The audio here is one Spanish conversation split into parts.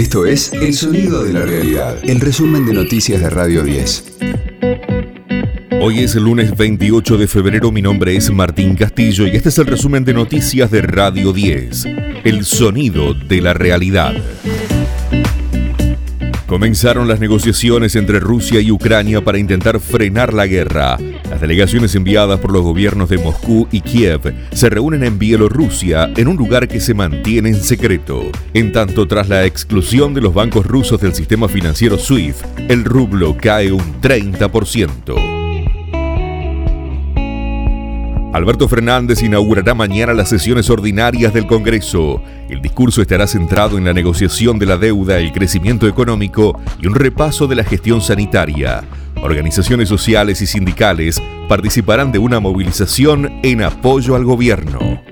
Esto es El Sonido de la Realidad, el resumen de noticias de Radio 10. Hoy es el lunes 28 de febrero, mi nombre es Martín Castillo y este es el resumen de noticias de Radio 10, El Sonido de la Realidad. Comenzaron las negociaciones entre Rusia y Ucrania para intentar frenar la guerra. Las delegaciones enviadas por los gobiernos de Moscú y Kiev se reúnen en Bielorrusia en un lugar que se mantiene en secreto. En tanto, tras la exclusión de los bancos rusos del sistema financiero SWIFT, el rublo cae un 30%. Alberto Fernández inaugurará mañana las sesiones ordinarias del Congreso. El discurso estará centrado en la negociación de la deuda, el crecimiento económico y un repaso de la gestión sanitaria. Organizaciones sociales y sindicales participarán de una movilización en apoyo al gobierno.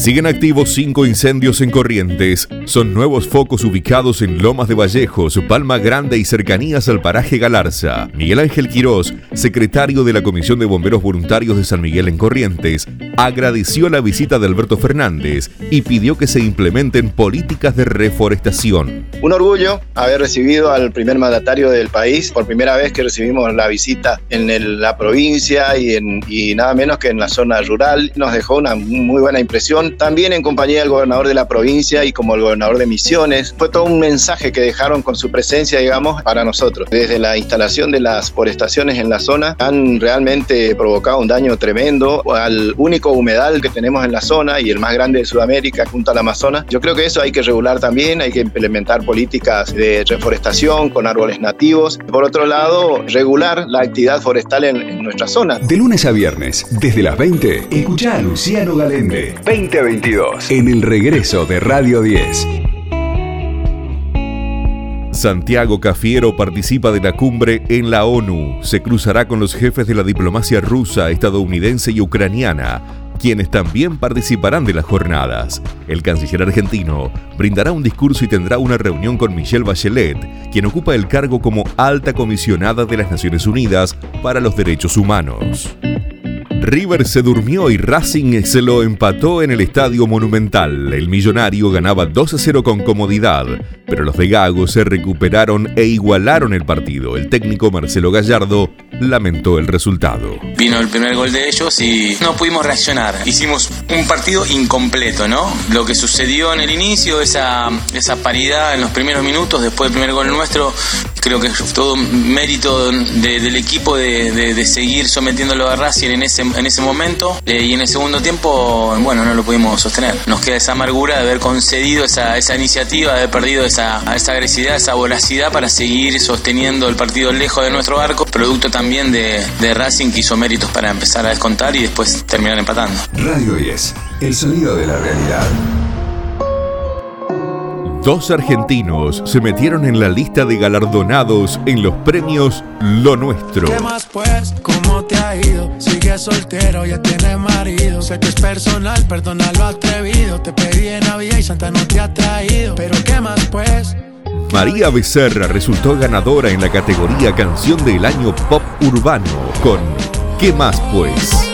Siguen activos cinco incendios en Corrientes. Son nuevos focos ubicados en Lomas de Vallejos, Palma Grande y cercanías al paraje Galarza. Miguel Ángel Quirós, secretario de la Comisión de Bomberos Voluntarios de San Miguel en Corrientes, agradeció la visita de Alberto Fernández y pidió que se implementen políticas de reforestación. Un orgullo haber recibido al primer mandatario del país, por primera vez que recibimos la visita en la provincia y, nada menos que en la zona rural. Nos dejó una muy buena impresión también en compañía del gobernador de la provincia y como el gobernador de Misiones. Fue todo un mensaje que dejaron con su presencia, digamos, para nosotros. Desde la instalación de las forestaciones en la zona han realmente provocado un daño tremendo al único humedal que tenemos en la zona y el más grande de Sudamérica junto al Amazonas. Yo creo que eso hay que regular también, hay que implementar políticas de reforestación con árboles nativos. Por otro lado, regular la actividad forestal en, en nuestra zona. De lunes a viernes, desde las 20, escucha a Luciano Galende. 20 22 en el regreso de Radio 10. Santiago Cafiero participa de la cumbre en la ONU. Se cruzará con los jefes de la diplomacia rusa, estadounidense y ucraniana, quienes también participarán de las jornadas. El canciller argentino brindará un discurso y tendrá una reunión con Michelle Bachelet, quien ocupa el cargo como alta comisionada de las Naciones Unidas para los Derechos Humanos. River se durmió y Racing se lo empató en el Estadio Monumental. El millonario ganaba 2 a 0 con comodidad, pero los de Gago se recuperaron e igualaron el partido. El técnico Marcelo Gallardo lamentó el resultado. Vino el primer gol de ellos y no pudimos reaccionar. Hicimos un partido incompleto, ¿no? Lo que sucedió en el inicio, esa, esa paridad en los primeros minutos, después del primer gol nuestro, creo que es todo mérito del equipo de, seguir sometiéndolo a Racing en ese, en ese momento eh, y en el segundo tiempo, bueno, no lo pudimos sostener. Nos queda esa amargura de haber concedido esa, esa iniciativa, de haber perdido esa, esa agresividad, esa voracidad para seguir sosteniendo el partido lejos de nuestro arco, producto también de, de Racing que hizo méritos para empezar a descontar y después terminar empatando. Radio 10, el sonido de la realidad. Dos argentinos se metieron en la lista de galardonados en los premios Lo Nuestro. ¿Qué más pues? ¿Cómo te ha ido? Sigue soltero, ya tiene marido. Sé que es personal, perdona lo atrevido. Te pedí en Navidad y Santa no te ha traído. Pero ¿qué más pues? María Becerra resultó ganadora en la categoría Canción del Año Pop Urbano con ¿Qué más pues?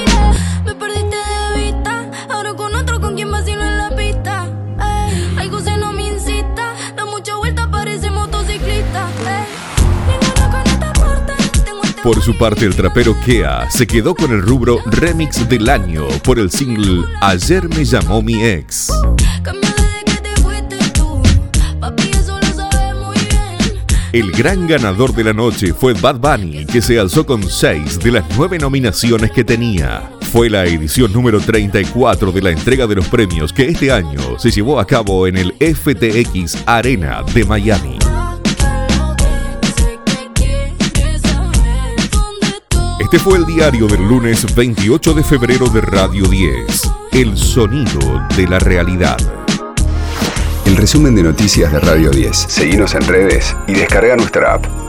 Por su parte, el trapero Kea se quedó con el rubro Remix del Año por el single Ayer me llamó mi ex. El gran ganador de la noche fue Bad Bunny, que se alzó con seis de las nueve nominaciones que tenía. Fue la edición número 34 de la entrega de los premios que este año se llevó a cabo en el FTX Arena de Miami. Este fue el diario del lunes 28 de febrero de Radio 10, El sonido de la realidad. El resumen de noticias de Radio 10. Seguimos en redes y descarga nuestra app.